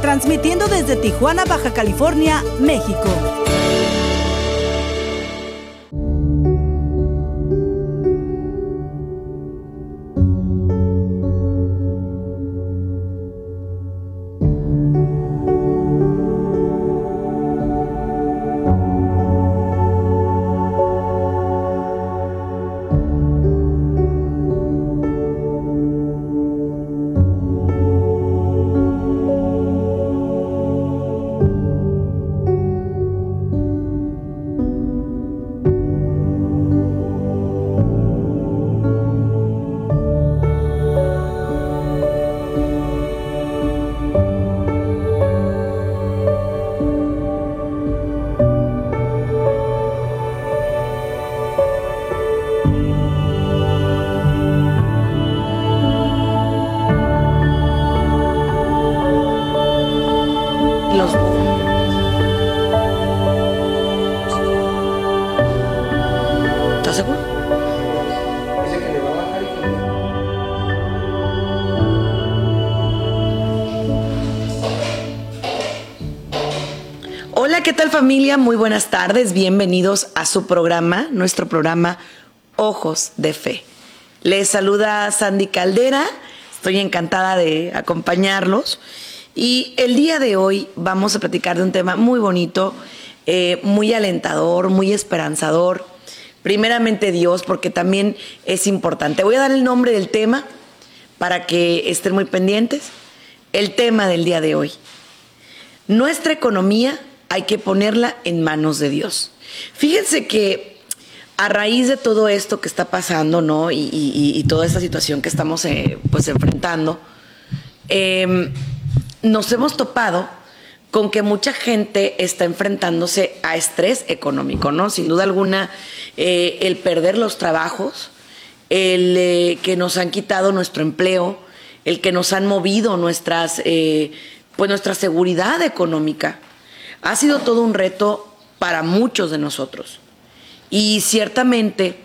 transmitiendo desde Tijuana, Baja California, México. ¿Qué tal familia? Muy buenas tardes, bienvenidos a su programa, nuestro programa Ojos de Fe. Les saluda Sandy Caldera, estoy encantada de acompañarlos y el día de hoy vamos a platicar de un tema muy bonito, eh, muy alentador, muy esperanzador. Primeramente Dios, porque también es importante. Voy a dar el nombre del tema para que estén muy pendientes. El tema del día de hoy. Nuestra economía hay que ponerla en manos de Dios. Fíjense que a raíz de todo esto que está pasando, ¿no? Y, toda esta situación que estamos eh, pues enfrentando, em, nos hemos topado con que mucha gente está enfrentándose a estrés económico, ¿no? Sin duda alguna, eh, el perder los trabajos, el eh, que nos han quitado nuestro empleo, el que nos han movido nuestras, pues nuestra seguridad económica ha sido todo un reto para muchos de nosotros. Y ciertamente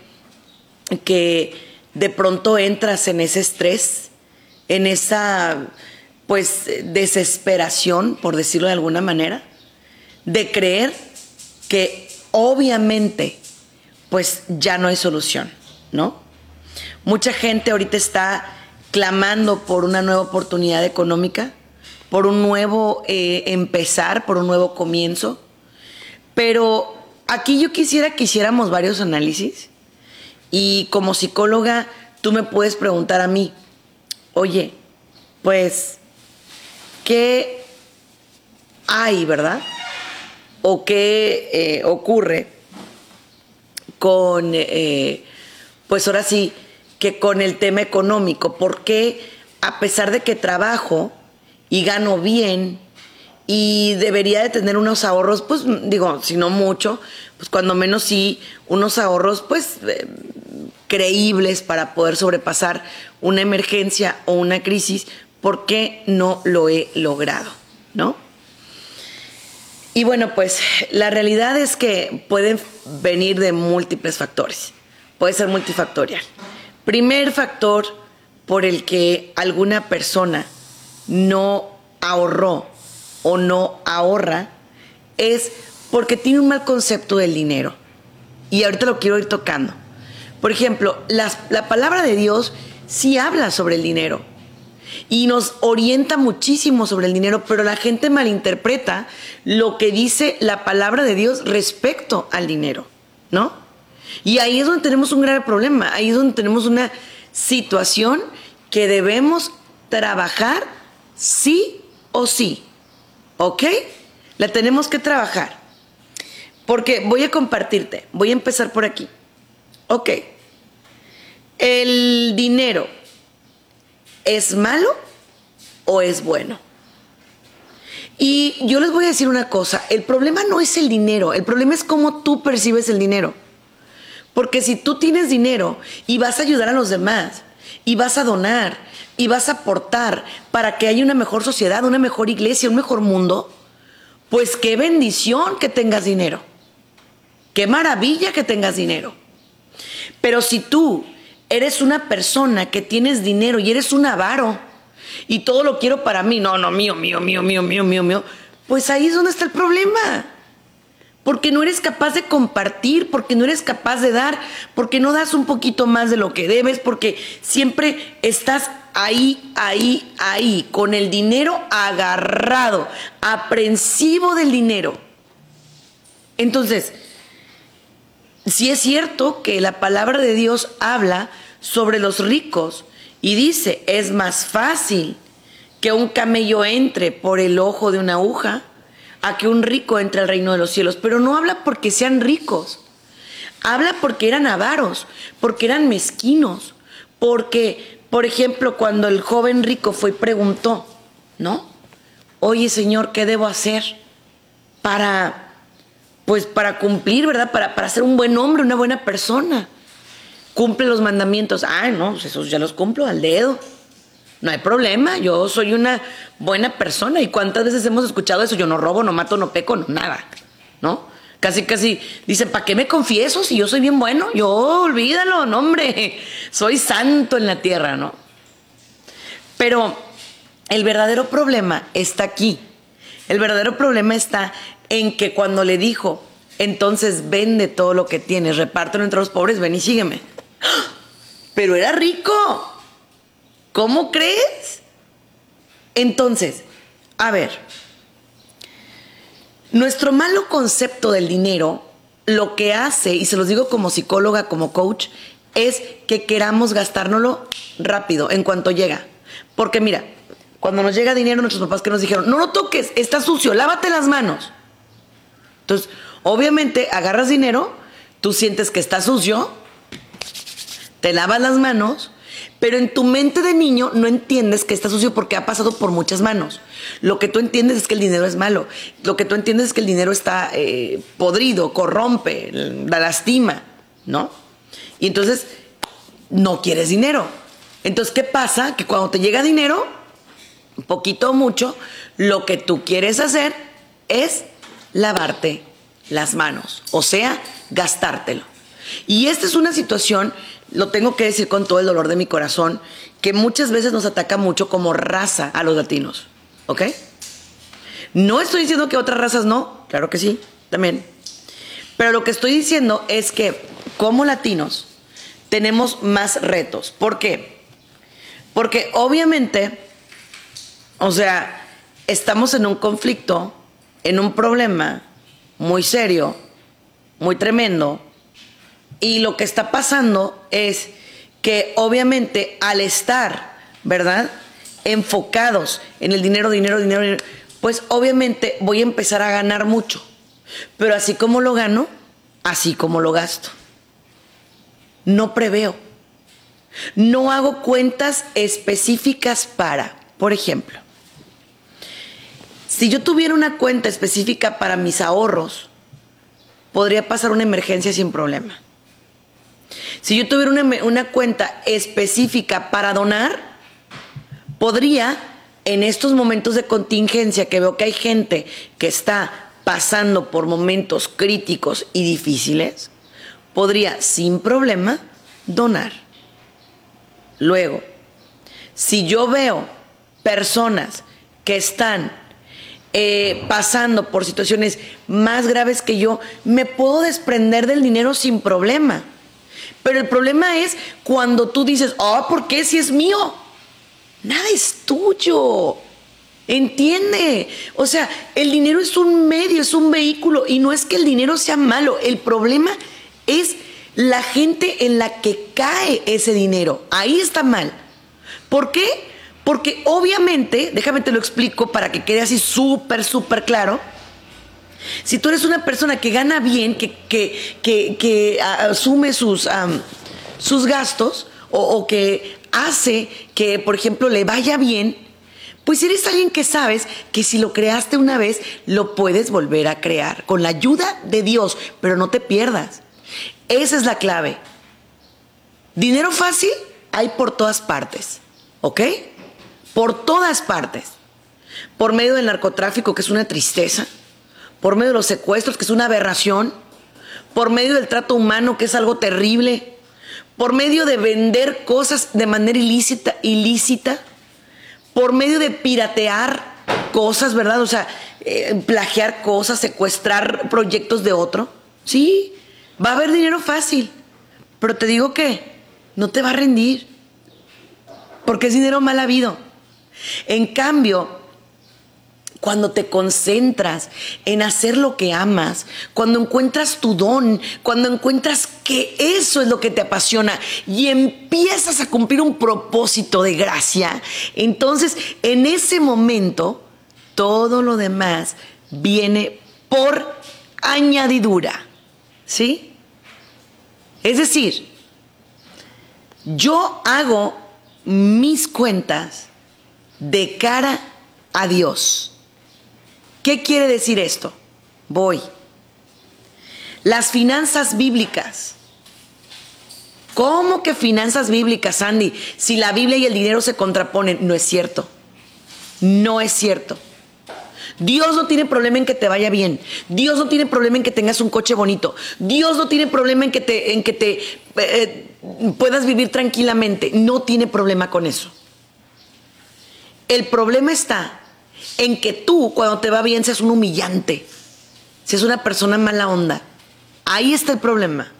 que de pronto entras en ese estrés, en esa pues desesperación, por decirlo de alguna manera, de creer que obviamente pues ya no hay solución, ¿no? Mucha gente ahorita está clamando por una nueva oportunidad económica, por un nuevo eh, empezar, por un nuevo comienzo. Pero aquí yo quisiera que hiciéramos varios análisis y como psicóloga tú me puedes preguntar a mí, oye, pues, ¿qué hay, verdad? ¿O qué eh, ocurre con, eh, pues ahora sí, que con el tema económico? ¿Por qué a pesar de que trabajo, y gano bien y debería de tener unos ahorros, pues digo, si no mucho, pues cuando menos sí, unos ahorros pues eh, creíbles para poder sobrepasar una emergencia o una crisis, ¿por qué no lo he logrado? ¿No? Y bueno, pues la realidad es que pueden venir de múltiples factores, puede ser multifactorial. Primer factor por el que alguna persona no ahorró o no ahorra es porque tiene un mal concepto del dinero. Y ahorita lo quiero ir tocando. Por ejemplo, la palabra de Dios sí habla sobre el dinero y nos orienta muchísimo sobre el dinero, pero la gente malinterpreta lo que dice la palabra de Dios respecto al dinero, ¿no? Y ahí es donde tenemos un grave problema, ahí es donde tenemos una situación que debemos trabajar sí o sí. ¿Ok? La tenemos que trabajar. Porque voy a compartirte, voy a empezar por aquí. Ok. ¿El dinero es malo o es bueno? Y yo les voy a decir una cosa, el problema no es el dinero, el problema es cómo tú percibes el dinero. Porque si tú tienes dinero y vas a ayudar a los demás, y vas a donar, y vas a aportar para que haya una mejor sociedad, una mejor iglesia, un mejor mundo, pues qué bendición que tengas dinero. Qué maravilla que tengas dinero. Pero si tú eres una persona que tienes dinero y eres un avaro y todo lo quiero para mí, no, no, mío, mío, mío, mío, mío, mío, mío, pues ahí es donde está el problema. Porque no eres capaz de compartir, porque no eres capaz de dar, porque no das un poquito más de lo que debes, porque siempre estás ahí, ahí, ahí, con el dinero agarrado, aprensivo del dinero. Entonces, si es cierto que la palabra de Dios habla sobre los ricos y dice, es más fácil que un camello entre por el ojo de una aguja a que un rico entre al reino de los cielos, pero no habla porque sean ricos. Habla porque eran avaros, porque eran mezquinos, porque, por ejemplo, cuando el joven rico fue y preguntó, ¿no? Oye, Señor, ¿qué debo hacer para pues para cumplir, ¿verdad? Para, para ser un buen hombre, una buena persona. Cumple los mandamientos. Ah, no, pues esos ya los cumplo al dedo. No hay problema, yo soy una buena persona. ¿Y cuántas veces hemos escuchado eso? Yo no robo, no mato, no peco, no, nada. ¿No? Casi, casi dicen, ¿para qué me confieso si yo soy bien bueno? Yo, olvídalo, no, hombre. Soy santo en la tierra, ¿no? Pero el verdadero problema está aquí. El verdadero problema está en que cuando le dijo, entonces vende todo lo que tienes, repártelo entre los pobres, ven y sígueme. Pero era rico. ¿Cómo crees? Entonces, a ver, nuestro malo concepto del dinero lo que hace, y se los digo como psicóloga, como coach, es que queramos gastárnoslo rápido, en cuanto llega. Porque mira, cuando nos llega dinero, nuestros papás que nos dijeron, no lo toques, está sucio, lávate las manos. Entonces, obviamente agarras dinero, tú sientes que está sucio, te lavas las manos, pero en tu mente de niño no entiendes que está sucio porque ha pasado por muchas manos. Lo que tú entiendes es que el dinero es malo. Lo que tú entiendes es que el dinero está eh, podrido, corrompe, la lastima, ¿no? Y entonces no quieres dinero. Entonces, ¿qué pasa? Que cuando te llega dinero, poquito o mucho, lo que tú quieres hacer es lavarte las manos, o sea, gastártelo. Y esta es una situación, lo tengo que decir con todo el dolor de mi corazón, que muchas veces nos ataca mucho como raza a los latinos, ¿ok? No estoy diciendo que otras razas no, claro que sí, también. Pero lo que estoy diciendo es que como latinos tenemos más retos. ¿Por qué? Porque obviamente, o sea, estamos en un conflicto en un problema muy serio, muy tremendo, y lo que está pasando es que obviamente al estar, ¿verdad? Enfocados en el dinero, dinero, dinero, dinero, pues obviamente voy a empezar a ganar mucho. Pero así como lo gano, así como lo gasto. No preveo. No hago cuentas específicas para, por ejemplo, si yo tuviera una cuenta específica para mis ahorros, podría pasar una emergencia sin problema. Si yo tuviera una, cuenta específica para donar, podría, en estos momentos de contingencia, que veo que hay gente que está pasando por momentos críticos y difíciles, podría sin problema donar. Luego, si yo veo personas que están eh, pasando por situaciones más graves que yo, me puedo desprender del dinero sin problema. Pero el problema es cuando tú dices, oh, ¿por qué si es mío? Nada es tuyo. Entiende. O sea, el dinero es un medio, es un vehículo y no es que el dinero sea malo. El problema es la gente en la que cae ese dinero. Ahí está mal. ¿Por qué? Porque obviamente, déjame te lo explico para que quede así súper, súper claro. Si tú eres una persona que gana bien, que, que, asume sus, sus gastos o que hace que, por ejemplo, le vaya bien, Pues eres alguien que sabes que si lo creaste una vez, lo puedes volver a crear con la ayuda de Dios, pero no te pierdas. Esa es la clave. Dinero fácil hay por todas partes, ¿ok? Por todas partes. Por medio del narcotráfico, que es una tristeza. Por medio de los secuestros, que es una aberración. Por medio del trato humano, que es algo terrible. Por medio de vender cosas de manera ilícita, ilícita por medio de piratear cosas, ¿verdad? O sea, eh, plagiar cosas, secuestrar proyectos de otro. Sí, va a haber dinero fácil, pero te digo que no te va a rendir, porque es dinero mal habido. En cambio, cuando te concentras en hacer lo que amas, cuando encuentras tu don, cuando encuentras que eso es lo que te apasiona y empiezas a cumplir un propósito de gracia, entonces en ese momento todo lo demás viene por añadidura. ¿Sí? Es decir, yo hago mis cuentas de cara a Dios. ¿Qué quiere decir esto? Voy. Las finanzas bíblicas. ¿Cómo que finanzas bíblicas, Andy? Si la Biblia y el dinero se contraponen, no es cierto. No es cierto. Dios no tiene problema en que te vaya bien. Dios no tiene problema en que tengas un coche bonito. Dios no tiene problema en que te, en que te eh, puedas vivir tranquilamente. No tiene problema con eso. El problema está en que tú, cuando te va bien, seas un humillante, seas una persona mala onda. Ahí está el problema.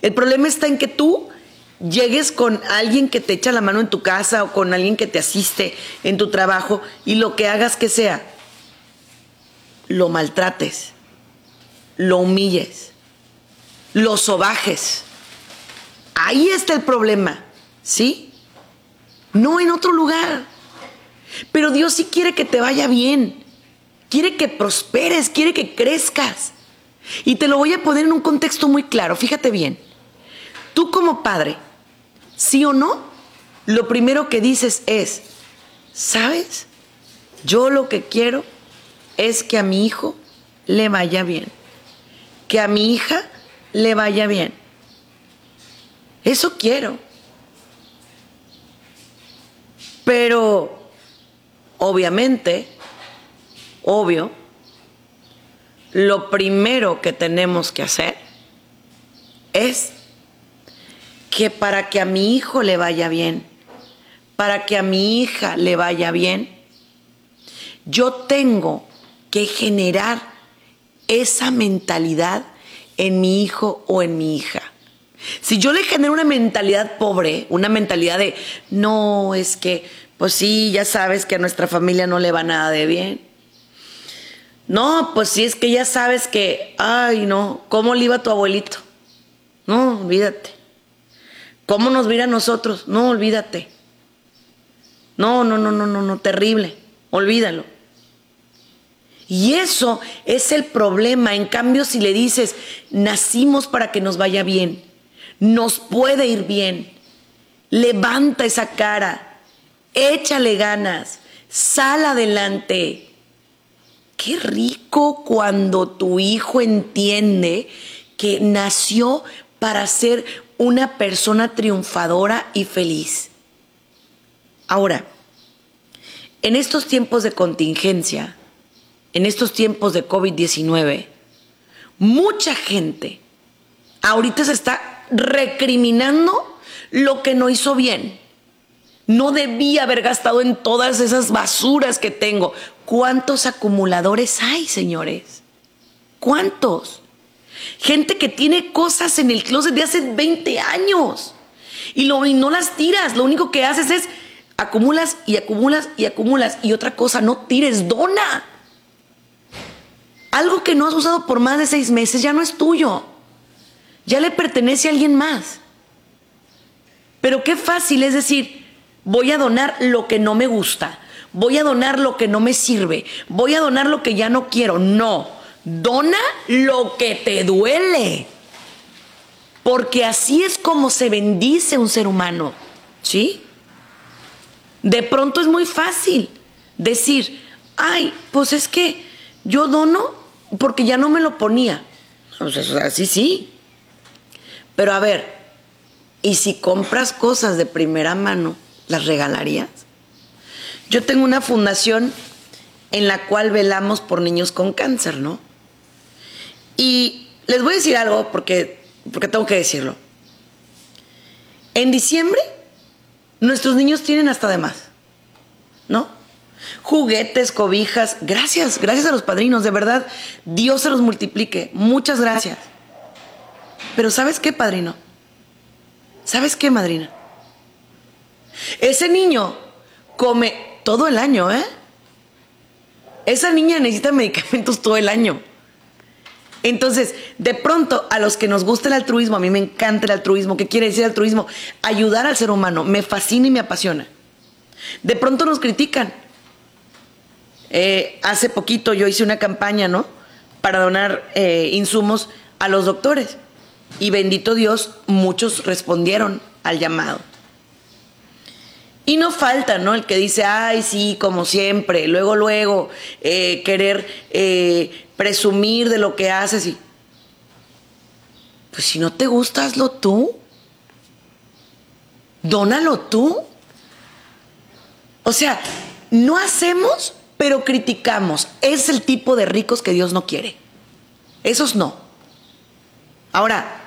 El problema está en que tú llegues con alguien que te echa la mano en tu casa o con alguien que te asiste en tu trabajo y lo que hagas que sea, lo maltrates, lo humilles, lo sobajes. Ahí está el problema, ¿sí? No en otro lugar. Pero Dios sí quiere que te vaya bien. Quiere que prosperes, quiere que crezcas. Y te lo voy a poner en un contexto muy claro. Fíjate bien. Tú como padre, sí o no, lo primero que dices es, ¿sabes? Yo lo que quiero es que a mi hijo le vaya bien. Que a mi hija le vaya bien. Eso quiero. Pero obviamente, obvio, lo primero que tenemos que hacer es que para que a mi hijo le vaya bien, para que a mi hija le vaya bien, yo tengo que generar esa mentalidad en mi hijo o en mi hija. Si yo le genero una mentalidad pobre, una mentalidad de, no, es que pues sí, ya sabes que a nuestra familia no le va nada de bien. No, pues sí, es que ya sabes que, ay, no, ¿cómo le iba tu abuelito? No, olvídate. ¿Cómo nos mira a nosotros? No, olvídate. No, no, no, no, no, no, terrible. Olvídalo. Y eso es el problema. En cambio, si le dices, nacimos para que nos vaya bien, nos puede ir bien, levanta esa cara, échale ganas, sal adelante. Qué rico cuando tu hijo entiende que nació para ser una persona triunfadora y feliz. Ahora, en estos tiempos de contingencia, en estos tiempos de COVID-19, mucha gente ahorita se está recriminando lo que no hizo bien. No debía haber gastado en todas esas basuras que tengo. ¿Cuántos acumuladores hay, señores? ¿Cuántos? Gente que tiene cosas en el closet de hace 20 años y, lo, no las tiras. Lo único que haces es acumulas y acumulas y acumulas. Y otra cosa, no tires, dona. Algo que no has usado por más de seis meses ya no es tuyo. Ya le pertenece a alguien más. Pero qué fácil es decir, Voy a donar lo que no me gusta. Voy a donar lo que no me sirve. Voy a donar lo que ya no quiero. No, dona lo que te duele. Porque así es como se bendice un ser humano. ¿Sí? De pronto es muy fácil decir, ay, pues es que yo dono porque ya no me lo ponía. Pues así sí. Pero a ver, ¿y si compras cosas de primera mano, las regalarías? Yo tengo una fundación en la cual velamos por niños con cáncer, ¿no? Y les voy a decir algo porque, porque tengo que decirlo. En diciembre, nuestros niños tienen hasta de más, ¿no? Juguetes, cobijas, gracias, gracias a los padrinos, de verdad, Dios se los multiplique, muchas gracias. Pero ¿sabes qué, padrino? ¿Sabes qué, madrina? Ese niño come todo el año, ¿eh? Esa niña necesita medicamentos todo el año. Entonces, de pronto, a los que nos gusta el altruismo, a mí me encanta el altruismo. ¿Qué quiere decir altruismo? Ayudar al ser humano. Me fascina y me apasiona. De pronto nos critican. Eh, hace poquito yo hice una campaña, ¿no? Para donar eh, insumos a los doctores. Y bendito Dios, muchos respondieron al llamado. Y no falta, ¿no? El que dice, ay, sí, como siempre, luego, luego, eh, querer eh, presumir de lo que haces y... Pues si no te gusta, hazlo tú. Dónalo tú. O sea, no hacemos, pero criticamos. Es el tipo de ricos que Dios no quiere. Esos no. Ahora,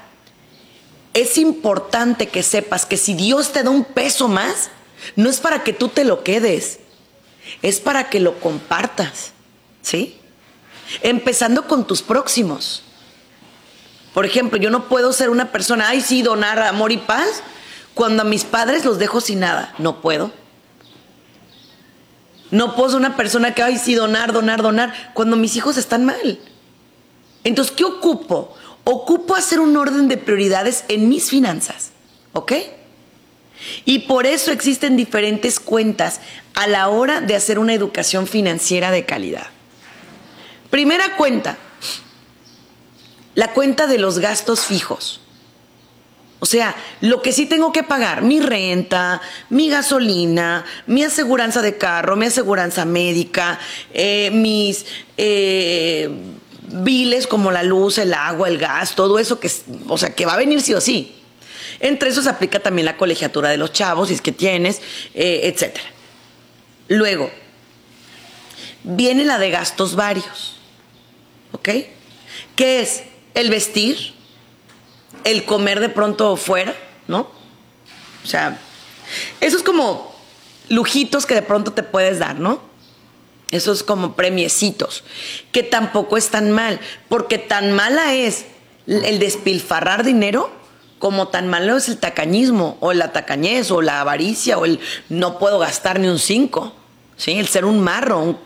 es importante que sepas que si Dios te da un peso más, no es para que tú te lo quedes, es para que lo compartas, ¿sí? Empezando con tus próximos. Por ejemplo, yo no puedo ser una persona, ay, sí, donar amor y paz, cuando a mis padres los dejo sin nada. No puedo. No puedo ser una persona que, ay, sí, donar, donar, donar, cuando mis hijos están mal. Entonces, ¿qué ocupo? ocupo hacer un orden de prioridades en mis finanzas, ¿ok? Y por eso existen diferentes cuentas a la hora de hacer una educación financiera de calidad. Primera cuenta, la cuenta de los gastos fijos. O sea, lo que sí tengo que pagar, mi renta, mi gasolina, mi aseguranza de carro, mi aseguranza médica, eh, mis... Eh, biles como la luz, el agua, el gas, todo eso que, o sea, que va a venir sí o sí. Entre eso se aplica también la colegiatura de los chavos, si es que tienes, eh, etc. Luego, viene la de gastos varios, ¿ok? ¿Qué es? El vestir, el comer de pronto fuera, ¿no? O sea, eso es como lujitos que de pronto te puedes dar, ¿no? Esos como premiecitos, que tampoco están mal, porque tan mala es el despilfarrar dinero como tan malo es el tacañismo, o la tacañez, o la avaricia, o el no puedo gastar ni un cinco, ¿sí? El ser un marro, un,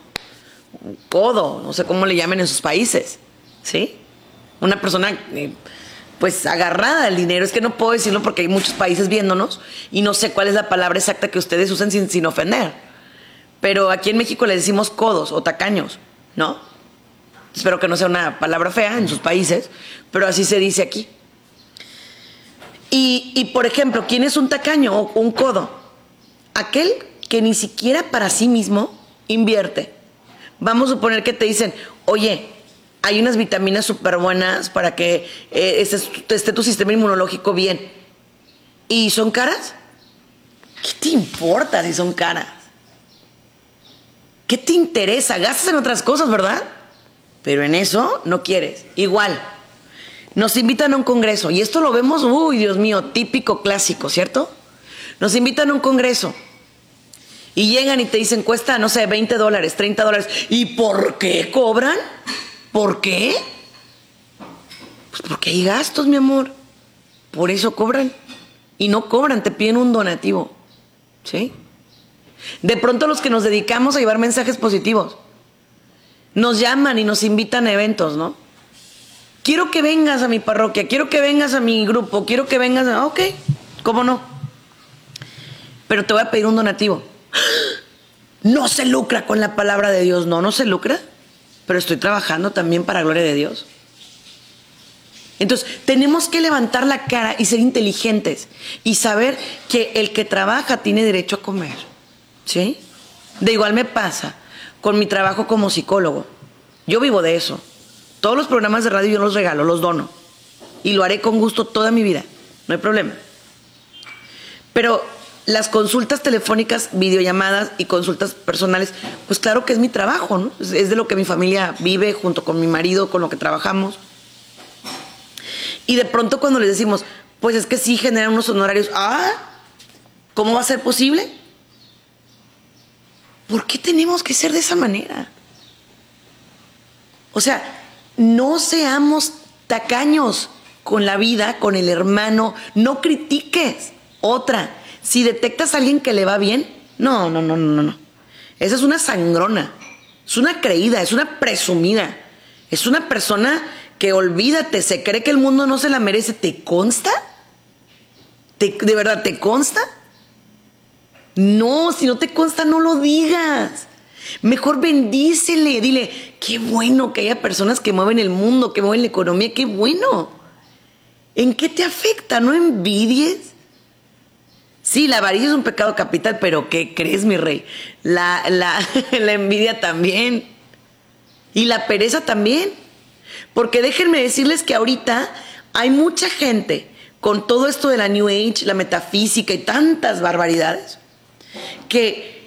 codo, no sé cómo le llamen en sus países, ¿sí? Una persona, eh, pues, agarrada al dinero. Es que no puedo decirlo porque hay muchos países viéndonos y no sé cuál es la palabra exacta que ustedes usan sin, sin ofender pero aquí en México le decimos codos o tacaños, ¿no? Espero que no sea una palabra fea en sus países, pero así se dice aquí. Y, por ejemplo, ¿quién es un tacaño o un codo? Aquel que ni siquiera para sí mismo invierte. Vamos a suponer que te dicen, oye, hay unas vitaminas súper buenas para que eh, esté tu sistema inmunológico bien. ¿Y son caras? ¿Qué te importa si son caras? ¿Qué te interesa? Gastas en otras cosas, ¿verdad? Pero en eso no quieres. Igual, nos invitan a un congreso y esto lo vemos, uy, Dios mío, típico clásico, ¿cierto? Nos invitan a un congreso y llegan y te dicen, cuesta, no sé, 20 dólares, 30 dólares. ¿Y por qué cobran? ¿Por qué? Pues porque hay gastos, mi amor. Por eso cobran. Y no cobran, te piden un donativo. ¿Sí? De pronto los que nos dedicamos a llevar mensajes positivos, nos llaman y nos invitan a eventos, ¿no? Quiero que vengas a mi parroquia, quiero que vengas a mi grupo, quiero que vengas a... Ok, ¿cómo no? Pero te voy a pedir un donativo. No se lucra con la palabra de Dios, no, no se lucra, pero estoy trabajando también para gloria de Dios. Entonces, tenemos que levantar la cara y ser inteligentes y saber que el que trabaja tiene derecho a comer. ¿Sí? De igual me pasa. con mi trabajo como psicólogo. Yo vivo de eso. Todos los programas de radio yo los regalo, los dono. Y lo haré con gusto toda mi vida. No hay problema. Pero las consultas telefónicas, videollamadas y consultas personales, pues claro que es mi trabajo, ¿no? Es de lo que mi familia vive junto con mi marido, con lo que trabajamos. Y de pronto cuando les decimos, pues es que sí generan unos honorarios, ah, ¿cómo va a ser posible? ¿Por qué tenemos que ser de esa manera? O sea, no seamos tacaños con la vida, con el hermano, no critiques. Otra, si detectas a alguien que le va bien, no, no, no, no, no. Esa es una sangrona, es una creída, es una presumida, es una persona que olvídate, se cree que el mundo no se la merece. ¿Te consta? ¿De verdad te consta? No, si no te consta, no lo digas. Mejor bendícele, dile, qué bueno que haya personas que mueven el mundo, que mueven la economía, qué bueno. ¿En qué te afecta? ¿No envidies? Sí, la avaricia es un pecado capital, pero ¿qué crees, mi rey? La, la, la envidia también. Y la pereza también. Porque déjenme decirles que ahorita hay mucha gente con todo esto de la New Age, la metafísica y tantas barbaridades, que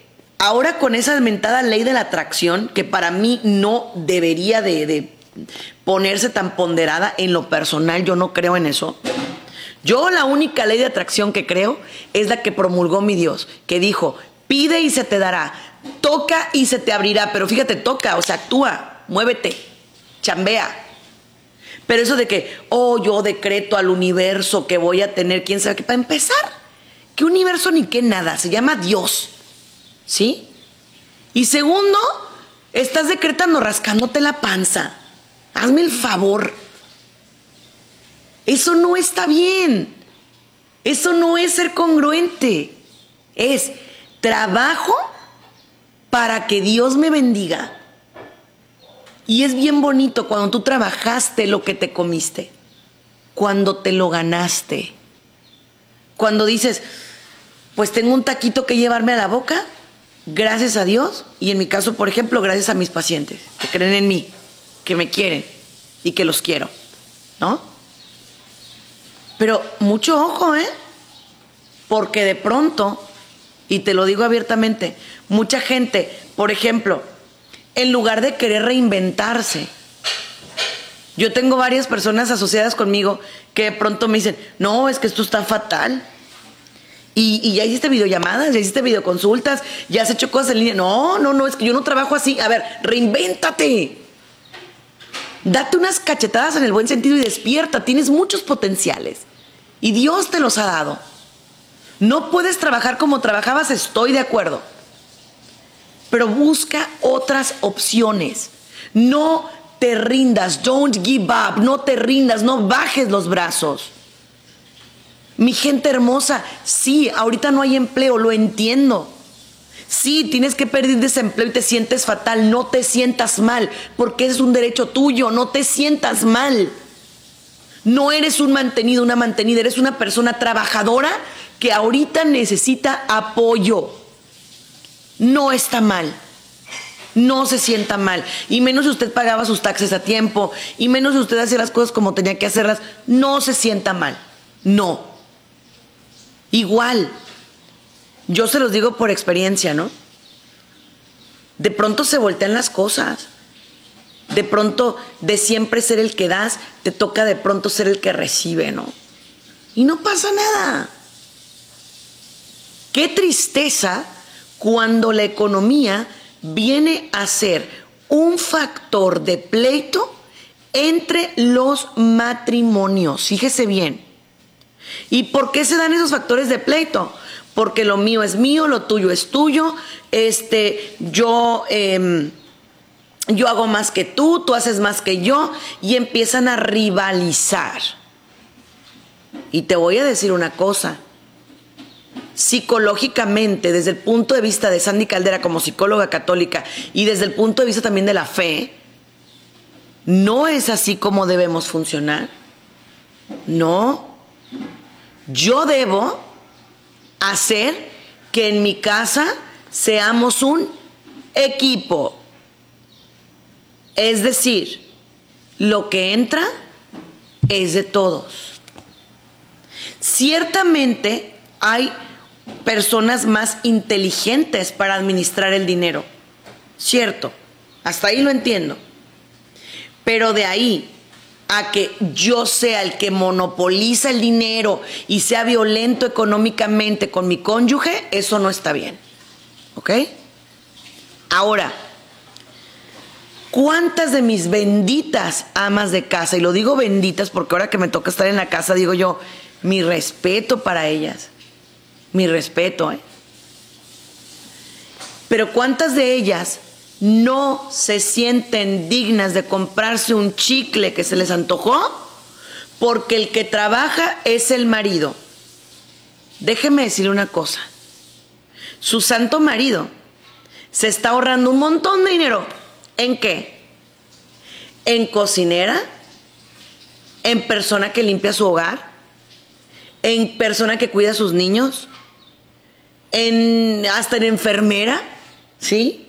ahora con esa mentada ley de la atracción, que para mí no debería de, de ponerse tan ponderada en lo personal, yo no creo en eso. Yo la única ley de atracción que creo es la que promulgó mi Dios, que dijo, pide y se te dará, toca y se te abrirá, pero fíjate, toca, o sea, actúa, muévete, chambea. Pero eso de que, oh, yo decreto al universo que voy a tener, quién sabe qué, para empezar, ¿qué universo ni qué nada? Se llama Dios, ¿sí? Y segundo, estás decretando rascándote la panza. Hazme el favor. Eso no está bien. Eso no es ser congruente. Es trabajo para que Dios me bendiga. Y es bien bonito cuando tú trabajaste lo que te comiste, cuando te lo ganaste, cuando dices, pues tengo un taquito que llevarme a la boca, gracias a Dios, y en mi caso, por ejemplo, gracias a mis pacientes, que creen en mí, que me quieren y que los quiero, ¿no? Pero mucho ojo, ¿eh? Porque de pronto, y te lo digo abiertamente, mucha gente, por ejemplo, en lugar de querer reinventarse. Yo tengo varias personas asociadas conmigo que de pronto me dicen, no, es que esto está fatal. Y, ya hiciste videollamadas, ya hiciste videoconsultas, ya has hecho cosas en línea. No, no, no, es que yo no trabajo así. A ver, reinvéntate. Date unas cachetadas en el buen sentido y despierta. Tienes muchos potenciales. Y Dios te los ha dado. No puedes trabajar como trabajabas, estoy de acuerdo pero busca otras opciones. No te rindas, don't give up, no te rindas, no bajes los brazos. Mi gente hermosa, sí, ahorita no hay empleo, lo entiendo. Sí, tienes que perder desempleo y te sientes fatal, no te sientas mal, porque es un derecho tuyo, no te sientas mal. No eres un mantenido, una mantenida, eres una persona trabajadora que ahorita necesita apoyo no está mal. No se sienta mal. Y menos si usted pagaba sus taxes a tiempo. Y menos si usted hacía las cosas como tenía que hacerlas. No se sienta mal. No. Igual. Yo se los digo por experiencia, ¿no? De pronto se voltean las cosas. De pronto, de siempre ser el que das, te toca de pronto ser el que recibe, ¿no? Y no pasa nada. Qué tristeza cuando la economía viene a ser un factor de pleito entre los matrimonios. Fíjese bien. ¿Y por qué se dan esos factores de pleito? Porque lo mío es mío, lo tuyo es tuyo, este, yo, em, yo hago más que tú, tú haces más que yo, y empiezan a rivalizar. Y te voy a decir una cosa, psicológicamente, desde el punto de vista de Sandy Caldera como psicóloga católica y desde el punto de vista también de la fe, no es así como debemos funcionar. No. Yo debo hacer que en mi casa seamos un equipo. Es decir, lo que entra es de todos. Ciertamente hay personas más inteligentes para administrar el dinero. Cierto, hasta ahí lo entiendo. Pero de ahí a que yo sea el que monopoliza el dinero y sea violento económicamente con mi cónyuge, eso no está bien. ¿Ok? Ahora, ¿cuántas de mis benditas amas de casa, y lo digo benditas porque ahora que me toca estar en la casa, digo yo, mi respeto para ellas, mi respeto, ¿eh? Pero ¿cuántas de ellas no se sienten dignas de comprarse un chicle que se les antojó porque el que trabaja es el marido. Déjeme decirle una cosa. Su santo marido se está ahorrando un montón de dinero. ¿En qué? En cocinera, en persona que limpia su hogar, en persona que cuida a sus niños, en hasta en enfermera, ¿sí?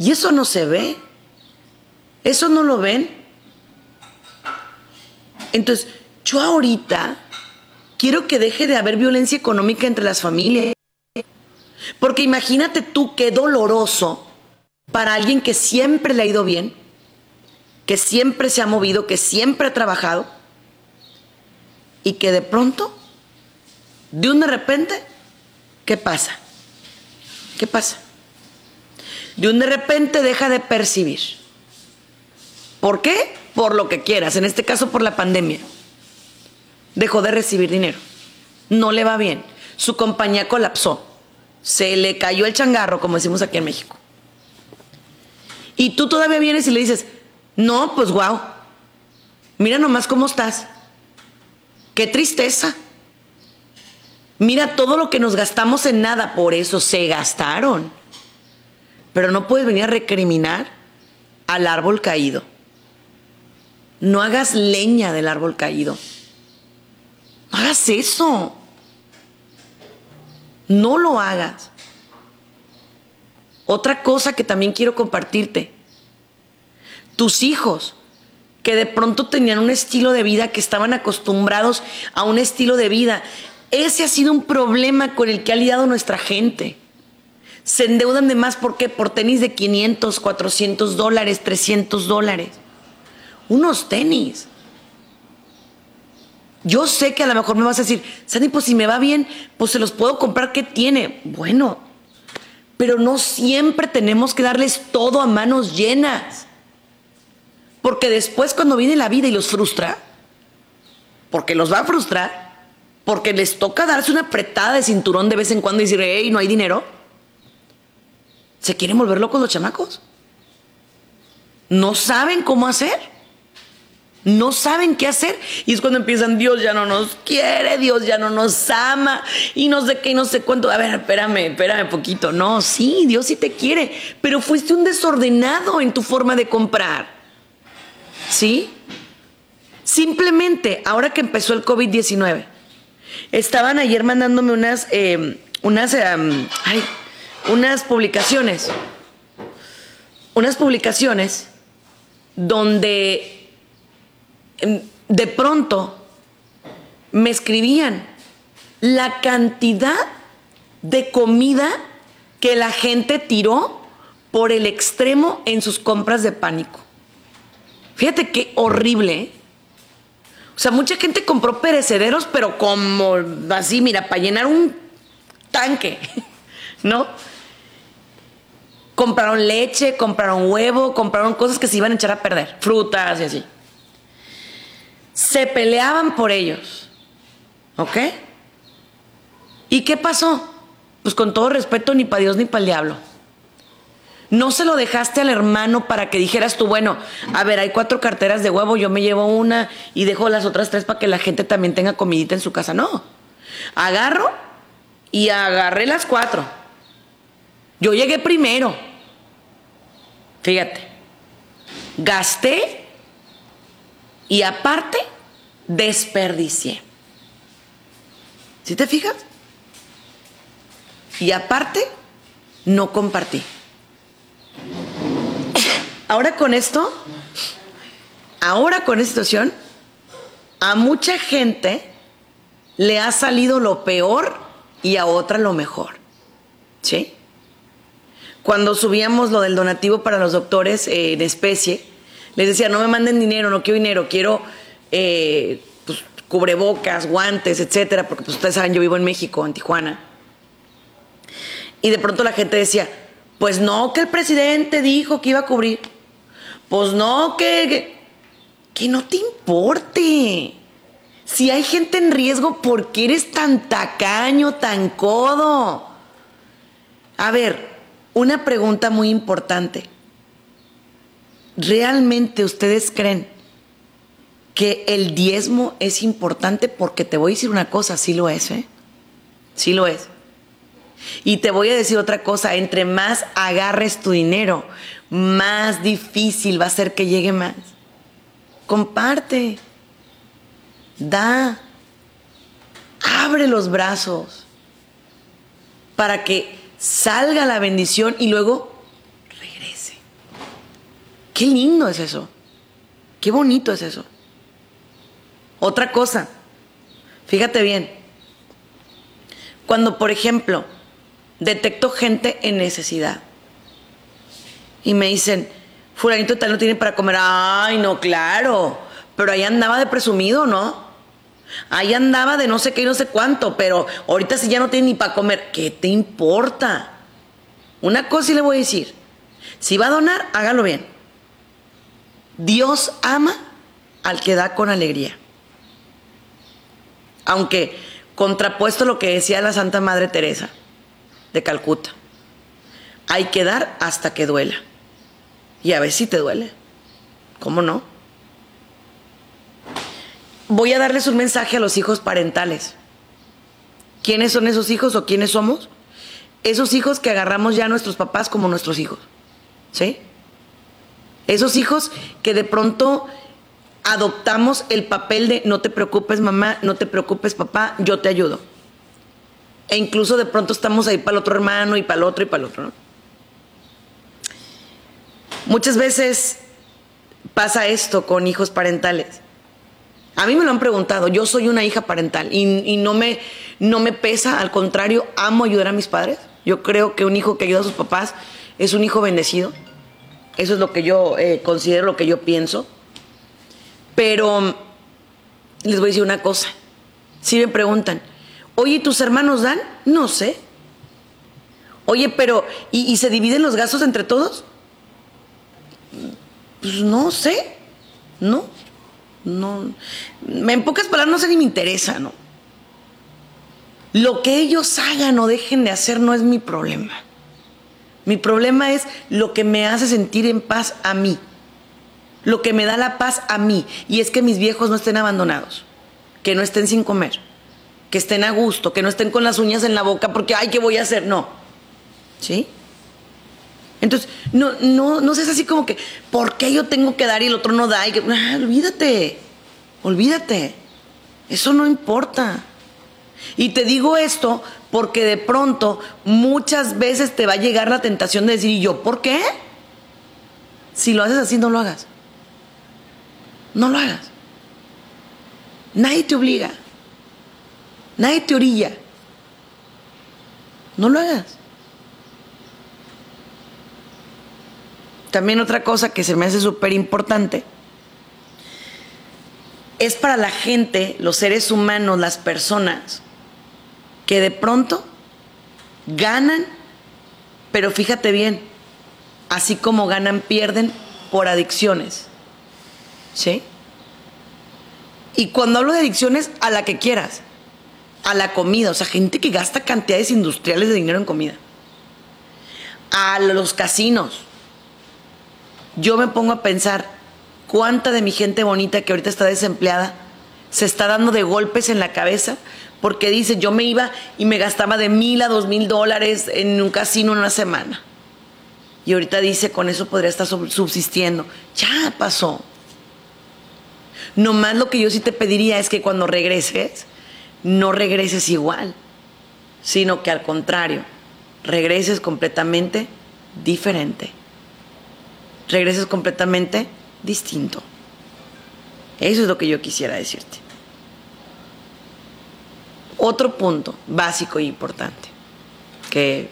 Y eso no se ve. Eso no lo ven. Entonces, yo ahorita quiero que deje de haber violencia económica entre las familias. Porque imagínate tú qué doloroso para alguien que siempre le ha ido bien, que siempre se ha movido, que siempre ha trabajado, y que de pronto, de un de repente, ¿qué pasa? ¿Qué pasa? De un de repente deja de percibir. ¿Por qué? Por lo que quieras, en este caso por la pandemia. Dejó de recibir dinero. No le va bien. Su compañía colapsó. Se le cayó el changarro, como decimos aquí en México. Y tú todavía vienes y le dices, no, pues wow, mira nomás cómo estás. Qué tristeza. Mira todo lo que nos gastamos en nada, por eso se gastaron. Pero no puedes venir a recriminar al árbol caído. No hagas leña del árbol caído. No hagas eso. No lo hagas. Otra cosa que también quiero compartirte. Tus hijos, que de pronto tenían un estilo de vida, que estaban acostumbrados a un estilo de vida. Ese ha sido un problema con el que ha lidiado nuestra gente se endeudan de más, ¿por qué? Por tenis de 500, 400 dólares, 300 dólares. Unos tenis. Yo sé que a lo mejor me vas a decir, Sandy, pues si me va bien, pues se los puedo comprar, ¿qué tiene? Bueno, pero no siempre tenemos que darles todo a manos llenas. Porque después cuando viene la vida y los frustra, porque los va a frustrar, porque les toca darse una apretada de cinturón de vez en cuando y decir, hey, no hay dinero ¿Se quieren volver locos los chamacos? No saben cómo hacer. No saben qué hacer. Y es cuando empiezan, Dios ya no nos quiere, Dios ya no nos ama, y no sé qué, y no sé cuánto. A ver, espérame, espérame poquito. No, sí, Dios sí te quiere, pero fuiste un desordenado en tu forma de comprar. ¿Sí? Simplemente, ahora que empezó el COVID-19, estaban ayer mandándome unas, eh, unas, ay, unas publicaciones, unas publicaciones donde em, de pronto me escribían la cantidad de comida que la gente tiró por el extremo en sus compras de pánico. Fíjate qué horrible. ¿eh? O sea, mucha gente compró perecederos, pero como así, mira, para llenar un tanque, ¿no? Compraron leche, compraron huevo, compraron cosas que se iban a echar a perder, frutas y así. Se peleaban por ellos. ¿Ok? ¿Y qué pasó? Pues con todo respeto, ni para Dios ni para el diablo. No se lo dejaste al hermano para que dijeras tú, bueno, a ver, hay cuatro carteras de huevo, yo me llevo una y dejo las otras tres para que la gente también tenga comidita en su casa. No. Agarro y agarré las cuatro. Yo llegué primero. Fíjate, gasté y aparte desperdicié. ¿Sí te fijas? Y aparte no compartí. Ahora con esto, ahora con esta situación, a mucha gente le ha salido lo peor y a otra lo mejor. ¿Sí? Cuando subíamos lo del donativo para los doctores eh, en especie, les decía, no me manden dinero, no quiero dinero, quiero eh, pues, cubrebocas, guantes, etcétera, porque pues, ustedes saben, yo vivo en México, en Tijuana. Y de pronto la gente decía, pues no, que el presidente dijo que iba a cubrir. Pues no, que, que, que no te importe. Si hay gente en riesgo, ¿por qué eres tan tacaño, tan codo? A ver, una pregunta muy importante. ¿Realmente ustedes creen que el diezmo es importante? Porque te voy a decir una cosa, sí lo es, ¿eh? Sí lo es. Y te voy a decir otra cosa, entre más agarres tu dinero, más difícil va a ser que llegue más. Comparte, da, abre los brazos para que salga la bendición y luego regrese. Qué lindo es eso. Qué bonito es eso. Otra cosa, fíjate bien, cuando por ejemplo detecto gente en necesidad y me dicen, fulanito tal no tiene para comer, ay no, claro, pero ahí andaba de presumido, ¿no? Ahí andaba de no sé qué y no sé cuánto, pero ahorita si ya no tiene ni para comer, ¿qué te importa? Una cosa sí le voy a decir, si va a donar, hágalo bien. Dios ama al que da con alegría. Aunque contrapuesto lo que decía la Santa Madre Teresa de Calcuta, hay que dar hasta que duela. Y a ver si te duele. ¿Cómo no? Voy a darles un mensaje a los hijos parentales. ¿Quiénes son esos hijos o quiénes somos? Esos hijos que agarramos ya a nuestros papás como nuestros hijos. ¿Sí? Esos hijos que de pronto adoptamos el papel de no te preocupes mamá, no te preocupes papá, yo te ayudo. E incluso de pronto estamos ahí para el otro hermano y para el otro y para el otro. Muchas veces pasa esto con hijos parentales a mí me lo han preguntado, yo soy una hija parental y, no, me, no me pesa, al contrario, amo ayudar a mis padres. Yo creo que un hijo que ayuda a sus papás es un hijo bendecido. Eso es lo que yo eh, considero, lo que yo pienso. Pero les voy a decir una cosa. Si me preguntan, oye, ¿tus hermanos dan? No sé. Oye, pero ¿y, ¿y se dividen los gastos entre todos? Pues no sé. No. No, en pocas palabras, no sé ni me interesa, ¿no? Lo que ellos hagan o dejen de hacer no es mi problema. Mi problema es lo que me hace sentir en paz a mí. Lo que me da la paz a mí. Y es que mis viejos no estén abandonados. Que no estén sin comer. Que estén a gusto. Que no estén con las uñas en la boca porque, ay, ¿qué voy a hacer? No. ¿Sí? Entonces, no, no, no seas así como que, ¿por qué yo tengo que dar y el otro no da? Y ah, olvídate, olvídate. Eso no importa. Y te digo esto porque de pronto muchas veces te va a llegar la tentación de decir, ¿y yo por qué? Si lo haces así, no lo hagas. No lo hagas. Nadie te obliga. Nadie te orilla. No lo hagas. También otra cosa que se me hace súper importante es para la gente, los seres humanos, las personas, que de pronto ganan, pero fíjate bien, así como ganan, pierden por adicciones. ¿Sí? Y cuando hablo de adicciones, a la que quieras, a la comida, o sea, gente que gasta cantidades industriales de dinero en comida, a los casinos, yo me pongo a pensar cuánta de mi gente bonita que ahorita está desempleada se está dando de golpes en la cabeza porque dice, yo me iba y me gastaba de mil a dos mil dólares en un casino en una semana. Y ahorita dice, con eso podría estar subsistiendo. Ya pasó. Nomás lo que yo sí te pediría es que cuando regreses, no regreses igual, sino que al contrario, regreses completamente diferente regreses completamente distinto. Eso es lo que yo quisiera decirte. Otro punto básico e importante que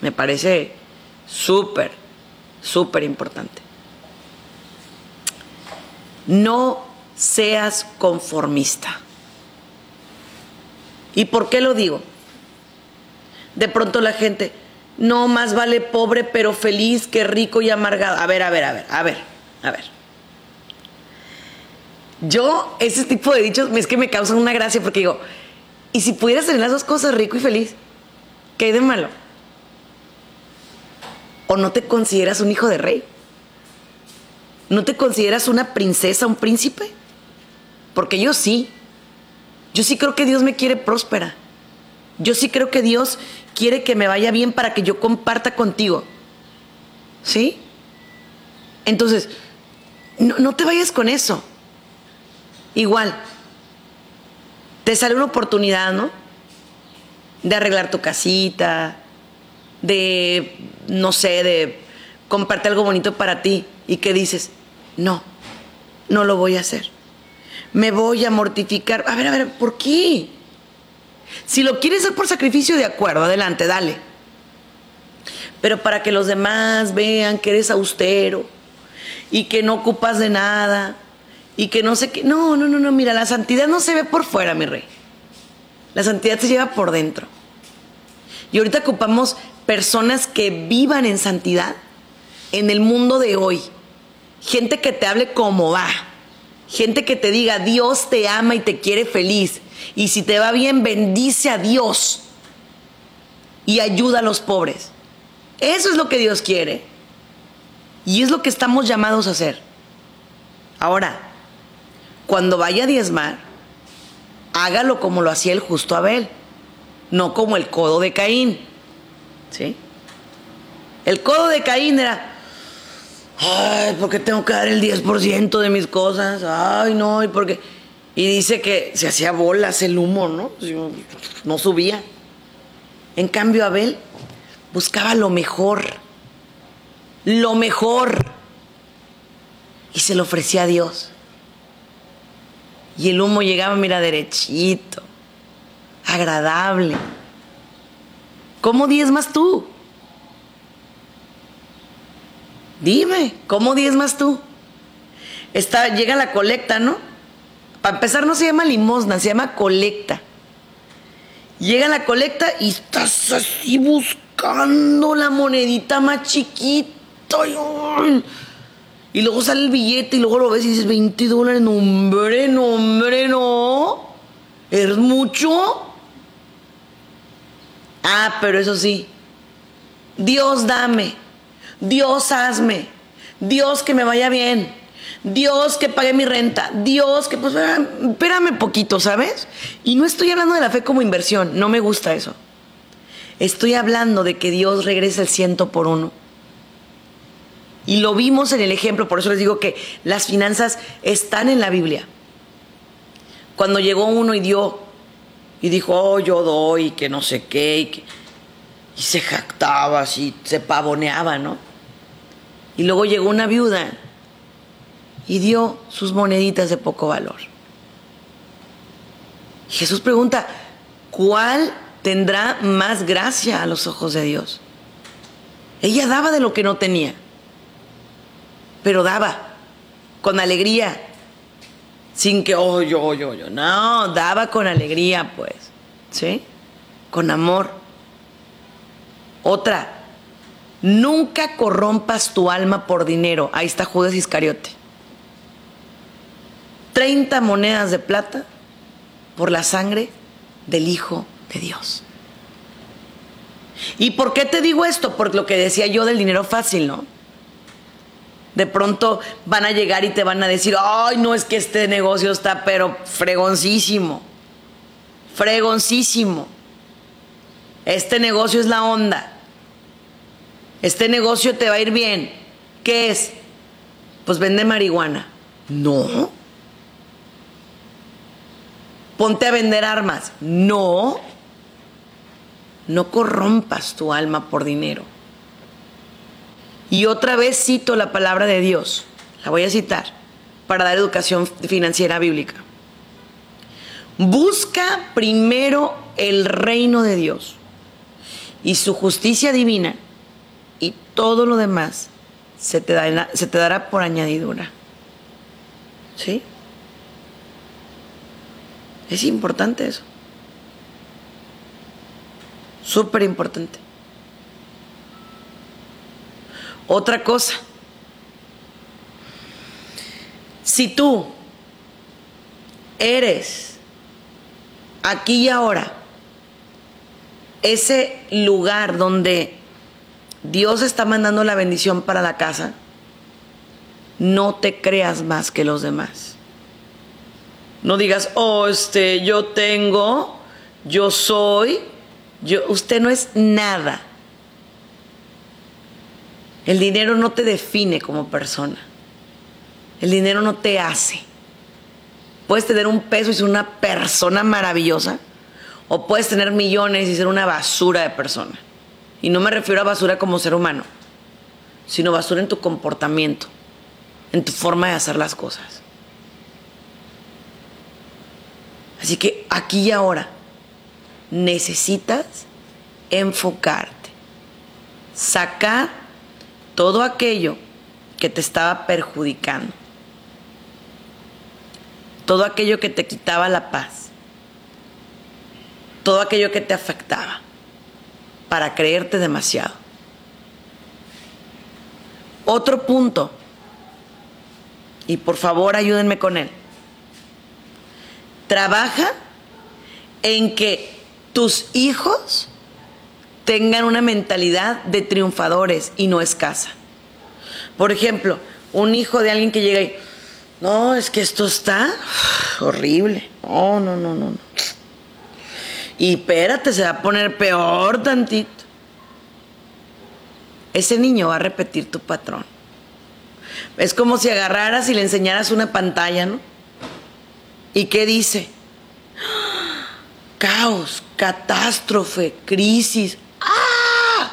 me parece súper, súper importante. No seas conformista. ¿Y por qué lo digo? De pronto la gente, no más vale pobre pero feliz que rico y amargado. A ver, a ver, a ver, a ver, a ver. Yo, ese tipo de dichos es que me causan una gracia porque digo, ¿y si pudieras tener las dos cosas, rico y feliz? ¿Qué hay de malo? ¿O no te consideras un hijo de rey? ¿No te consideras una princesa, un príncipe? Porque yo sí. Yo sí creo que Dios me quiere próspera. Yo sí creo que Dios quiere que me vaya bien para que yo comparta contigo. ¿Sí? Entonces, no, te vayas con eso. Igual, te sale una oportunidad, ¿no? De arreglar tu casita, de, no sé, de compartir algo bonito para ti y que dices, no, no lo voy a hacer. Me voy a mortificar. A ver, a ver, ¿por qué? Si lo quieres hacer por sacrificio, de acuerdo, adelante, dale. Pero para que los demás vean que eres austero y que no ocupas de nada y que no sé qué. No, no, no, no, mira, la santidad no se ve por fuera, mi rey. La santidad se lleva por dentro. Y ahorita ocupamos personas que vivan en santidad en el mundo de hoy. Gente que te hable como va. Gente que te diga, Dios te ama y te quiere feliz. Y si te va bien, bendice a Dios y ayuda a los pobres. Eso es lo que Dios quiere. Y es lo que estamos llamados a hacer. Ahora, cuando vaya a diezmar, hágalo como lo hacía el justo Abel, no como el codo de Caín. ¿Sí? El codo de Caín era, ay, ¿por qué tengo que dar el 10% de mis cosas? Ay, no, y porque y dice que se hacía bolas el humo, ¿no? No subía. En cambio, Abel buscaba lo mejor. Lo mejor. Y se lo ofrecía a Dios. Y el humo llegaba, mira, derechito, agradable. ¿Cómo diezmas tú? Dime, ¿cómo diezmas tú? Está, llega la colecta, ¿no? Para empezar, no se llama limosna, se llama colecta. Llega la colecta y estás así buscando la monedita más chiquita. Y, luego sale el billete y luego lo ves y dices 20 dólares. No, hombre, no, hombre, no. ¿Es mucho? Ah, pero eso sí. Dios dame. Dios hazme. Dios que me vaya bien. Dios que pague mi renta, Dios que pues espérame poquito, ¿sabes? Y no estoy hablando de la fe como inversión, no me gusta eso. Estoy hablando de que Dios regresa el ciento por uno. Y lo vimos en el ejemplo, por eso les digo que las finanzas están en la Biblia. Cuando llegó uno y dio, y dijo, oh, yo doy, que no sé qué, y, y se jactaba así, se pavoneaba, ¿no? Y luego llegó una viuda y dio sus moneditas de poco valor. Jesús pregunta, ¿cuál tendrá más gracia a los ojos de Dios? Ella daba de lo que no tenía, pero daba con alegría, sin que, oh, yo, yo, yo, no, daba con alegría, pues, ¿sí? Con amor. Otra, nunca corrompas tu alma por dinero. Ahí está Judas Iscariote. 30 monedas de plata por la sangre del Hijo de Dios. ¿Y por qué te digo esto? Por lo que decía yo del dinero fácil, ¿no? De pronto van a llegar y te van a decir, ay, no es que este negocio está, pero fregoncísimo, fregoncísimo. Este negocio es la onda. Este negocio te va a ir bien. ¿Qué es? Pues vende marihuana. No ponte a vender armas. No, no corrompas tu alma por dinero. Y otra vez cito la palabra de Dios, la voy a citar, para dar educación financiera bíblica. Busca primero el reino de Dios y su justicia divina todo lo demás se te, dará, por añadidura. ¿Sí? Es importante eso. Súper importante. Otra cosa. Si tú eres aquí y ahora ese lugar donde Dios está mandando la bendición para la casa, no te creas más que los demás. No digas, oh, este, yo tengo, yo soy, yo, usted no es nada. El dinero no te define como persona. El dinero no te hace. Puedes tener un peso y ser una persona maravillosa, o puedes tener millones y ser una basura de persona. Y no me refiero a basura como ser humano, sino basura en tu comportamiento, en tu forma de hacer las cosas. Así que aquí y ahora necesitas enfocarte, sacar todo aquello que te estaba perjudicando, todo aquello que te quitaba la paz, todo aquello que te afectaba, para creerte demasiado. Otro punto, y por favor ayúdenme con él, trabaja en que tus hijos tengan una mentalidad de triunfadores y no escasa. Por ejemplo, un hijo de alguien que llega y, no, es que esto está horrible. No, no, no, no. Y espérate, se va a poner peor tantito. Ese niño va a repetir tu patrón. Es como si agarraras y le enseñaras una pantalla, ¿no? ¿Y qué dice? Caos, catástrofe, crisis. ¡Ah!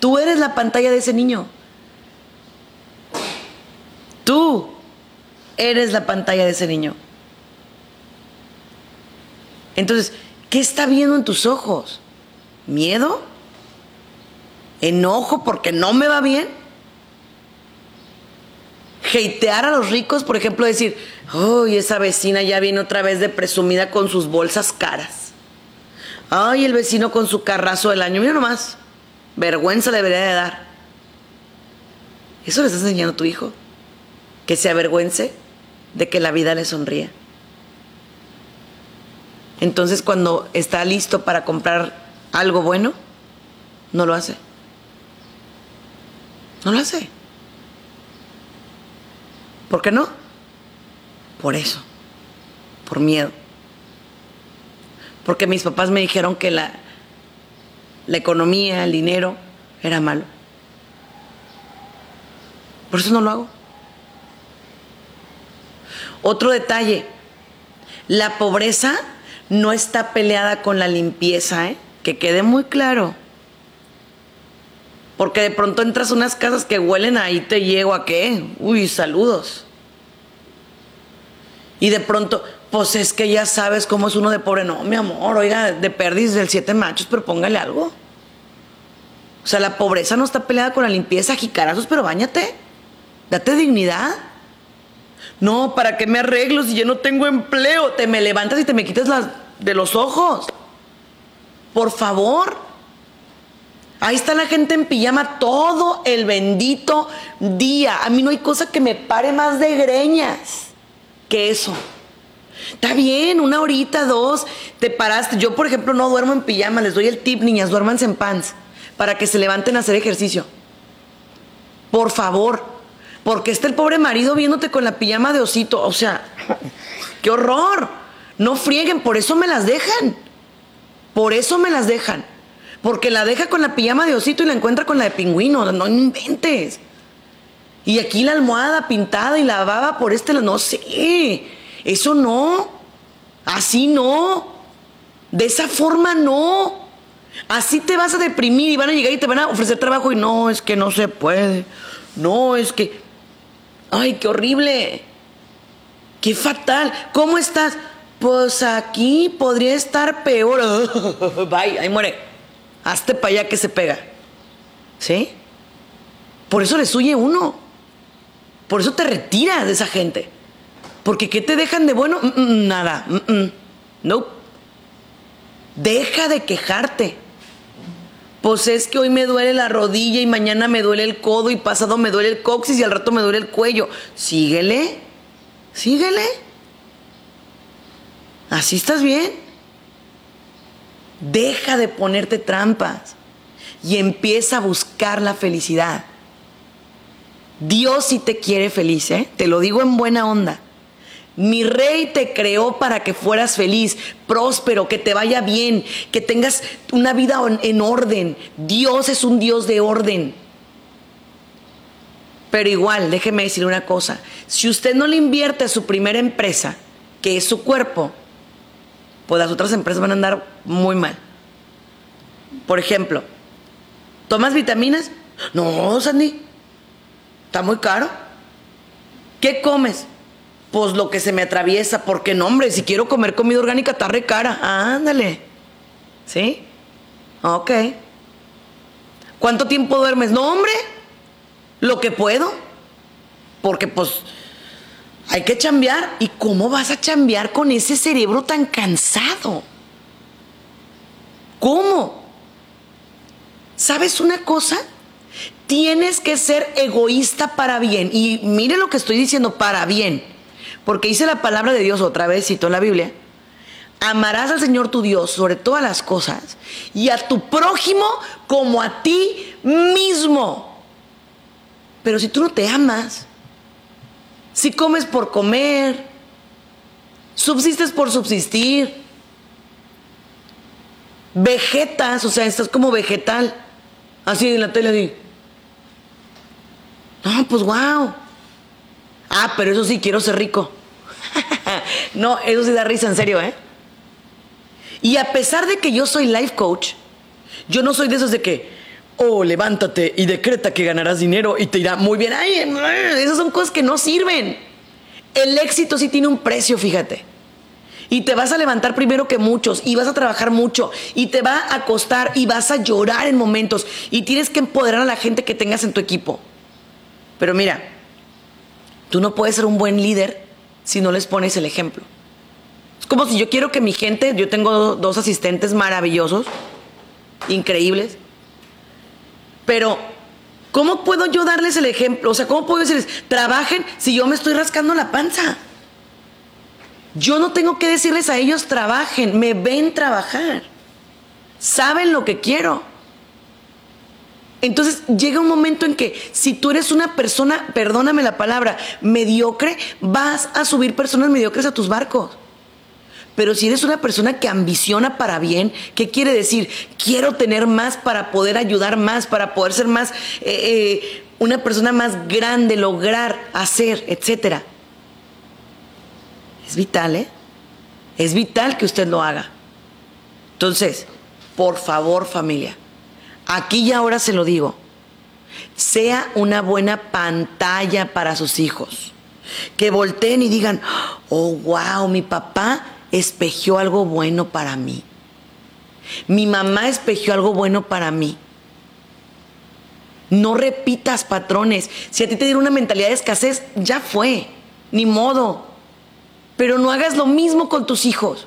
Tú eres la pantalla de ese niño. Tú eres la pantalla de ese niño. Entonces, ¿qué está viendo en tus ojos? ¿Miedo? ¿Enojo porque no me va bien? hatear a los ricos, por ejemplo, decir, ¡ay, esa vecina ya viene otra vez de presumida con sus bolsas caras! ¡Ay, el vecino con su carrazo del año! Mira nomás, vergüenza le debería de dar. Eso le estás enseñando a tu hijo, que se avergüence de que la vida le sonría. Entonces cuando está listo para comprar algo bueno, no lo hace. No lo hace. ¿Por qué no? Por eso, por miedo. Porque mis papás me dijeron que la, la economía, el dinero, era malo. Por eso no lo hago. Otro detalle, la pobreza no está peleada con la limpieza, ¿eh? que quede muy claro. Porque de pronto entras a unas casas que huelen ahí te llego a qué. Uy, saludos. Y de pronto, pues es que ya sabes cómo es uno de pobre. No, mi amor, oiga, de perdiz del siete machos, pero póngale algo. O sea, la pobreza no está peleada con la limpieza, jicarazos, pero bañate. Date dignidad. No, ¿para qué me arreglo si yo no tengo empleo? Te me levantas y te me quitas las de los ojos. Por favor. Ahí está la gente en pijama todo el bendito día. A mí no hay cosa que me pare más de greñas que eso. Está bien, una horita, dos, te paraste. Yo, por ejemplo, no duermo en pijama. Les doy el tip, niñas, duérmanse en pants para que se levanten a hacer ejercicio. Por favor. Porque está el pobre marido viéndote con la pijama de osito. O sea, qué horror. No frieguen, por eso me las dejan. Por eso me las dejan. Porque la deja con la pijama de osito y la encuentra con la de pingüino. No inventes. Y aquí la almohada pintada y la baba por este. No sé. Eso no. Así no. De esa forma no. Así te vas a deprimir y van a llegar y te van a ofrecer trabajo y no, es que no se puede. No, es que... Ay, qué horrible. Qué fatal. ¿Cómo estás? Pues aquí podría estar peor. Bye, ahí muere. Hazte para allá que se pega. ¿Sí? Por eso le suye uno. Por eso te retiras de esa gente. Porque ¿qué te dejan de bueno? Mm, mm, nada. Mm, no. Deja de quejarte. Pues es que hoy me duele la rodilla y mañana me duele el codo y pasado me duele el coxis y al rato me duele el cuello. Síguele. Síguele. Así estás bien. Deja de ponerte trampas y empieza a buscar la felicidad. Dios sí te quiere feliz, ¿eh? Te lo digo en buena onda. Mi rey te creó para que fueras feliz, próspero, que te vaya bien, que tengas una vida en orden. Dios es un Dios de orden. Pero igual, déjeme decir una cosa, si usted no le invierte a su primera empresa, que es su cuerpo, pues las otras empresas van a andar muy mal. Por ejemplo, ¿tomas vitaminas? No, Sandy, está muy caro. ¿Qué comes? Pues lo que se me atraviesa, porque no, hombre, si quiero comer comida orgánica está re cara. Ándale. ¿Sí? Ok. ¿Cuánto tiempo duermes? No, hombre, lo que puedo. Porque pues hay que chambear. ¿Y cómo vas a chambear con ese cerebro tan cansado? ¿Cómo? ¿Sabes una cosa? Tienes que ser egoísta para bien. Y mire lo que estoy diciendo, para bien porque dice la palabra de Dios otra vez, cito la Biblia. Amarás al Señor tu Dios sobre todas las cosas y a tu prójimo como a ti mismo. Pero si tú no te amas, si comes por comer, subsistes por subsistir, vegetas, o sea, estás como vegetal, así en la tele, así. No, pues wow. Ah, pero eso sí, quiero ser rico. no, eso sí da risa, en serio, ¿eh? Y a pesar de que yo soy life coach, yo no soy de esos de que, oh, levántate y decreta que ganarás dinero y te irá muy bien. Ay, esas son cosas que no sirven. El éxito sí tiene un precio, fíjate. Y te vas a levantar primero que muchos y vas a trabajar mucho y te va a costar y vas a llorar en momentos y tienes que empoderar a la gente que tengas en tu equipo. Pero mira, Tú no puedes ser un buen líder si no les pones el ejemplo. Es como si yo quiero que mi gente, yo tengo dos asistentes maravillosos, increíbles, pero ¿cómo puedo yo darles el ejemplo? O sea, ¿cómo puedo decirles, trabajen si yo me estoy rascando la panza? Yo no tengo que decirles a ellos, trabajen, me ven trabajar, saben lo que quiero. Entonces llega un momento en que si tú eres una persona, perdóname la palabra, mediocre, vas a subir personas mediocres a tus barcos. Pero si eres una persona que ambiciona para bien, ¿qué quiere decir? Quiero tener más para poder ayudar más, para poder ser más, eh, eh, una persona más grande, lograr, hacer, etcétera. Es vital, ¿eh? Es vital que usted lo haga. Entonces, por favor, familia, aquí y ahora se lo digo, sea una buena pantalla para sus hijos. Que volteen y digan, oh, wow, mi papá espejió algo bueno para mí. Mi mamá espejió algo bueno para mí. No repitas patrones. Si a ti te dieron una mentalidad de escasez, ya fue. Ni modo. Pero no hagas lo mismo con tus hijos.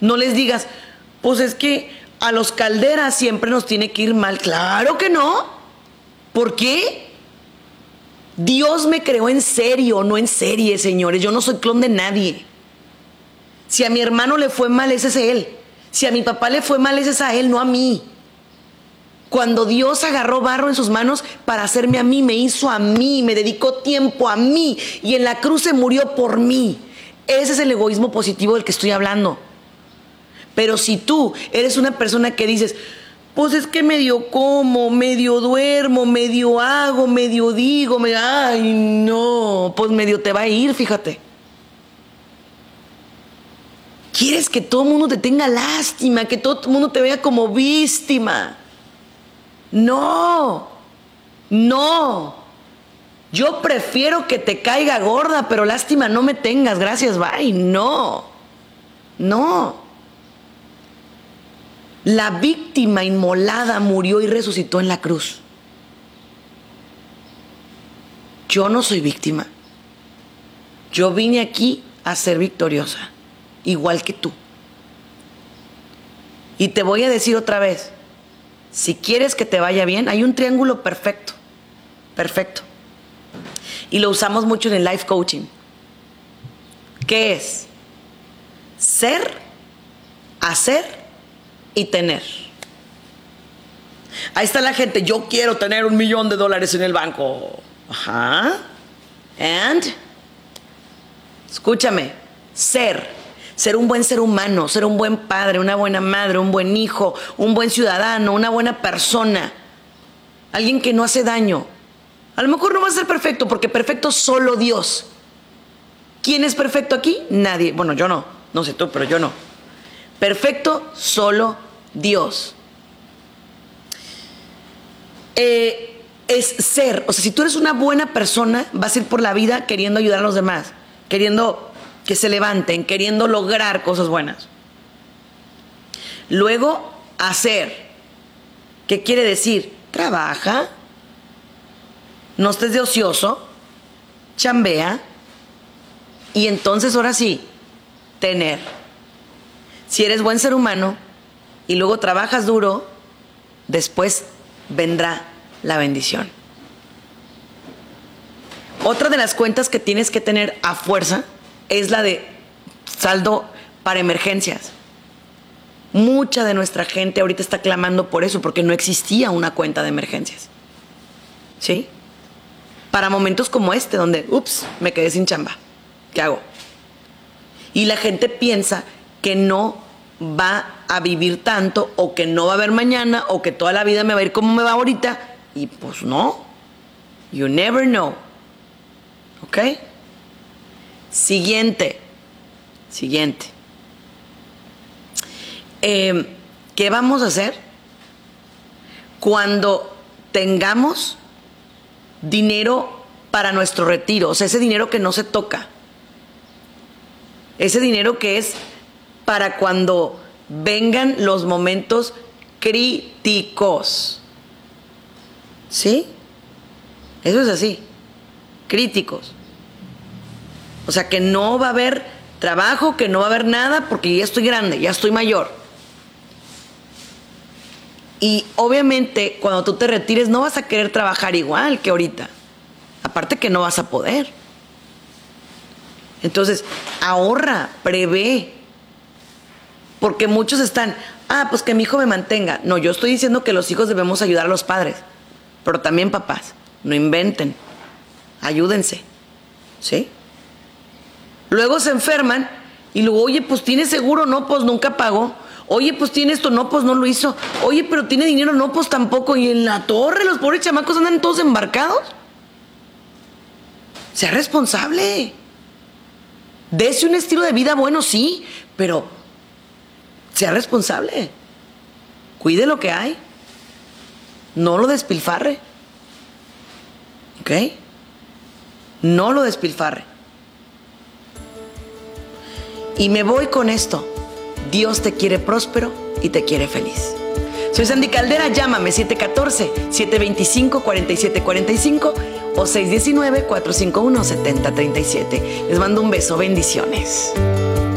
No les digas, pues es que a los calderas siempre nos tiene que ir mal. Claro que no. ¿Por qué? Dios me creó en serio, no en serie, señores. Yo no soy clon de nadie. Si a mi hermano le fue mal, ese es él. Si a mi papá le fue mal, ese es a él, no a mí. Cuando Dios agarró barro en sus manos para hacerme a mí, me hizo a mí, me dedicó tiempo a mí y en la cruz se murió por mí. Ese es el egoísmo positivo del que estoy hablando. Pero si tú eres una persona que dices, pues es que medio como, medio duermo, medio hago, medio digo, me, ay no, pues medio te va a ir, fíjate. Quieres que todo el mundo te tenga lástima, que todo el mundo te vea como víctima. No, no. Yo prefiero que te caiga gorda, pero lástima no me tengas, gracias, bye. No, no. La víctima inmolada murió y resucitó en la cruz. Yo no soy víctima. Yo vine aquí a ser victoriosa, igual que tú. Y te voy a decir otra vez, si quieres que te vaya bien, hay un triángulo perfecto, perfecto. Y lo usamos mucho en el life coaching. ¿Qué es? Ser, hacer y tener. Ahí está la gente, yo quiero tener un millón de dólares en el banco. Ajá. And, escúchame, ser ser un buen ser humano, ser un buen padre, una buena madre, un buen hijo, un buen ciudadano, una buena persona, alguien que no hace daño. A lo mejor no va a ser perfecto, porque perfecto solo Dios. ¿Quién es perfecto aquí? Nadie. Bueno, yo no, no sé tú, pero yo no. Perfecto solo Dios. Eh, es ser, o sea, si tú eres una buena persona, vas a ir por la vida queriendo ayudar a los demás, queriendo que se levanten queriendo lograr cosas buenas. Luego, hacer. ¿Qué quiere decir? Trabaja, no estés de ocioso, chambea y entonces ahora sí, tener. Si eres buen ser humano y luego trabajas duro, después vendrá la bendición. Otra de las cuentas que tienes que tener a fuerza es la de saldo para emergencias. Mucha de nuestra gente ahorita está clamando por eso, porque no existía una cuenta de emergencias. ¿Sí? Para momentos como este, donde, ups, me quedé sin chamba. ¿Qué hago? Y la gente piensa que no va a vivir tanto, o que no va a haber mañana, o que toda la vida me va a ir como me va ahorita. Y pues no. You never know. ¿Ok? Siguiente. Siguiente. Em, ¿Qué vamos a hacer cuando tengamos dinero para nuestro retiro? O sea, ese dinero que no se toca. Ese dinero que es para cuando vengan los momentos críticos. ¿Sí? Eso es así. Críticos. O sea, que no va a haber trabajo, que no va a haber nada porque ya estoy grande, ya estoy mayor. Y obviamente cuando tú te retires no vas a querer trabajar igual que ahorita. Aparte que no vas a poder. Entonces, ahorra, prevé. Porque muchos están, ah, pues que mi hijo me mantenga. No, yo estoy diciendo que los hijos debemos ayudar a los padres, pero también papás, no inventen, ayúdense. ¿Sí? Luego se enferman y luego, oye, pues tiene seguro, no, pues nunca pagó. Oye, pues tiene esto, no, pues no lo hizo. Oye, pero tiene dinero, no, pues tampoco. Y en la torre los pobres chamacos andan todos embarcados. Sea responsable. Dese un estilo de vida bueno, sí, pero sea responsable. Cuide lo que hay. No lo despilfarre. ¿Ok? No lo despilfarre. Y me voy con esto. Dios te quiere próspero y te quiere feliz. Soy Sandy Caldera, llámame 714-725-4745 o 619-451-7037. Les mando un beso, bendiciones.